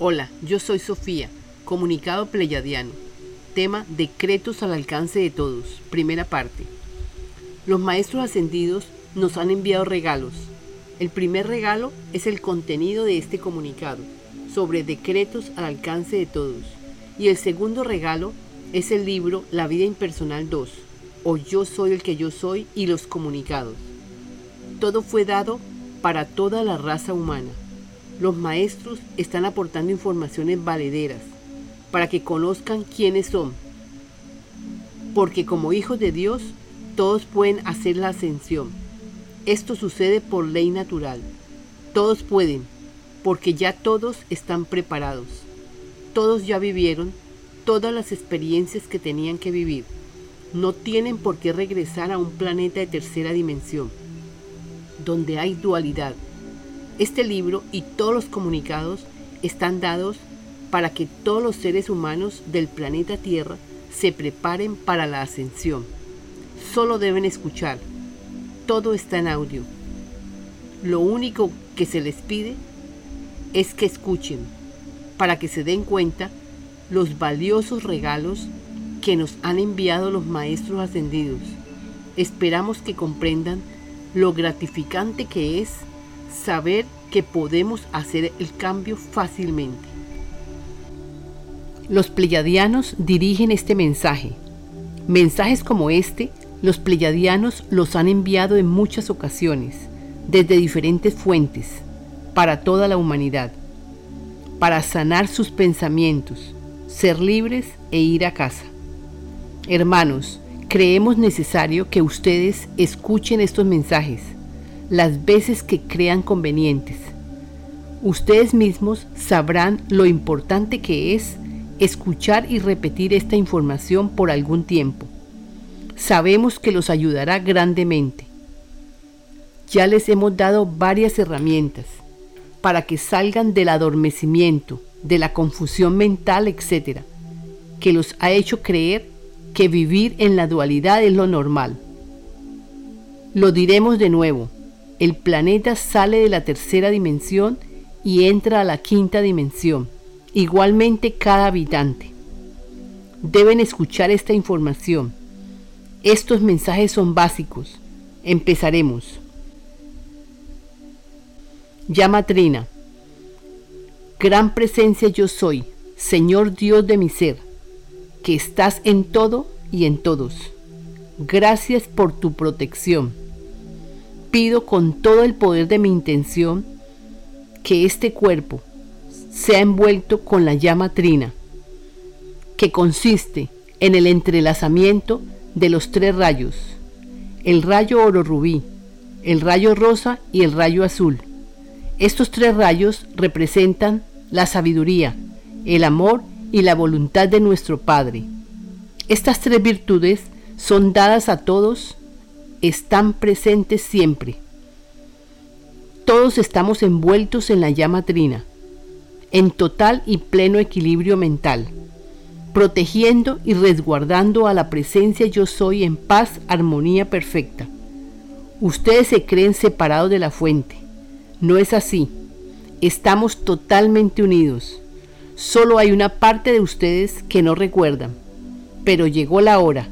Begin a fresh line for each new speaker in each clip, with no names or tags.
Hola, yo soy Sofía, comunicado pleyadiano. Tema Decretos al alcance de todos. Primera parte. Los maestros ascendidos nos han enviado regalos. El primer regalo es el contenido de este comunicado sobre decretos al alcance de todos. Y el segundo regalo es el libro La vida impersonal 2, o Yo soy el que yo soy y los comunicados. Todo fue dado para toda la raza humana los maestros están aportando informaciones valederas para que conozcan quiénes son. Porque como hijos de Dios, todos pueden hacer la ascensión. Esto sucede por ley natural. Todos pueden, porque ya todos están preparados. Todos ya vivieron todas las experiencias que tenían que vivir. No tienen por qué regresar a un planeta de tercera dimensión, donde hay dualidad este libro y todos los comunicados están dados para que todos los seres humanos del planeta Tierra se preparen para la ascensión. Solo deben escuchar. Todo está en audio. Lo único que se les pide es que escuchen para que se den cuenta los valiosos regalos que nos han enviado los maestros ascendidos. Esperamos que comprendan lo gratificante que es saber que podemos hacer el cambio fácilmente. Los pleyadianos dirigen este mensaje. Mensajes como este, los pleyadianos los han enviado en muchas ocasiones, desde diferentes fuentes, para toda la humanidad, para sanar sus pensamientos, ser libres e ir a casa. Hermanos, creemos necesario que ustedes escuchen estos mensajes las veces que crean convenientes. Ustedes mismos sabrán lo importante que es escuchar y repetir esta información por algún tiempo. Sabemos que los ayudará grandemente. Ya les hemos dado varias herramientas para que salgan del adormecimiento, de la confusión mental, etc., que los ha hecho creer que vivir en la dualidad es lo normal. Lo diremos de nuevo el planeta sale de la tercera dimensión y entra a la quinta dimensión, igualmente cada habitante. Deben escuchar esta información. Estos mensajes son básicos. Empezaremos. Llama Trina. Gran presencia yo soy, Señor Dios de mi ser, que estás en todo y en todos. Gracias por tu protección pido con todo el poder de mi intención que este cuerpo sea envuelto con la llama trina, que consiste en el entrelazamiento de los tres rayos, el rayo oro rubí, el rayo rosa y el rayo azul. Estos tres rayos representan la sabiduría, el amor y la voluntad de nuestro Padre. Estas tres virtudes son dadas a todos están presentes siempre. Todos estamos envueltos en la llama trina, en total y pleno equilibrio mental, protegiendo y resguardando a la presencia yo soy en paz, armonía perfecta. Ustedes se creen separados de la fuente. No es así. Estamos totalmente unidos. Solo hay una parte de ustedes que no recuerdan. Pero llegó la hora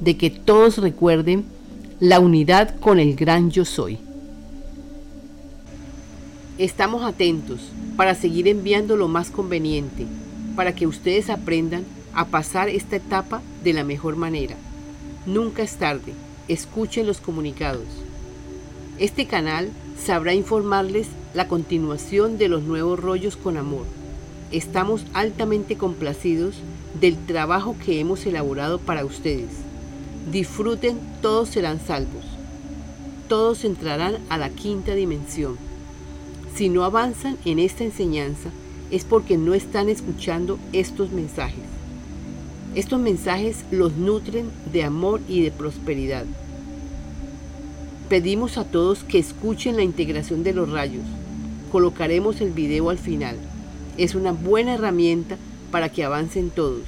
de que todos recuerden la unidad con el gran yo soy. Estamos atentos para seguir enviando lo más conveniente, para que ustedes aprendan a pasar esta etapa de la mejor manera. Nunca es tarde, escuchen los comunicados. Este canal sabrá informarles la continuación de los nuevos rollos con amor. Estamos altamente complacidos del trabajo que hemos elaborado para ustedes disfruten, todos serán salvos. Todos entrarán a la quinta dimensión. Si no avanzan en esta enseñanza es porque no están escuchando estos mensajes. Estos mensajes los nutren de amor y de prosperidad. Pedimos a todos que escuchen la integración de los rayos. Colocaremos el video al final. Es una buena herramienta para que avancen todos.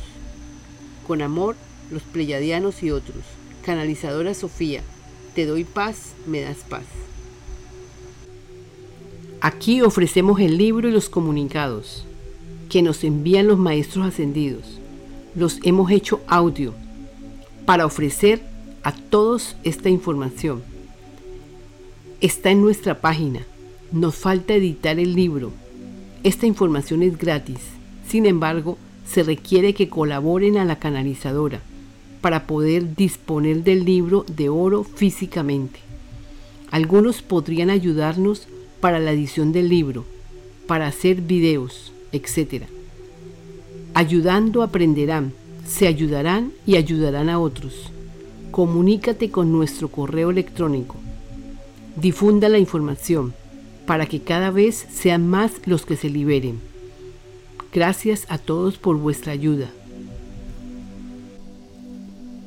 Con amor, los pleyadianos y otros. Canalizadora Sofía, te doy paz, me das paz. Aquí ofrecemos el libro y los comunicados. que nos envían los maestros ascendidos. Los hemos hecho audio para ofrecer a todos esta información. Está en nuestra página. Nos falta editar el libro. Esta información es gratis. Sin embargo, se requiere que colaboren a la canalizadora para poder disponer del libro de oro físicamente. Algunos podrían ayudarnos para la edición del libro, para hacer videos, etc. Ayudando aprenderán, se ayudarán y ayudarán a otros. Comunícate con nuestro correo electrónico. Difunda la información para que cada vez sean más los que se liberen. Gracias a todos por vuestra ayuda.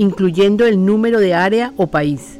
incluyendo el número de área o país.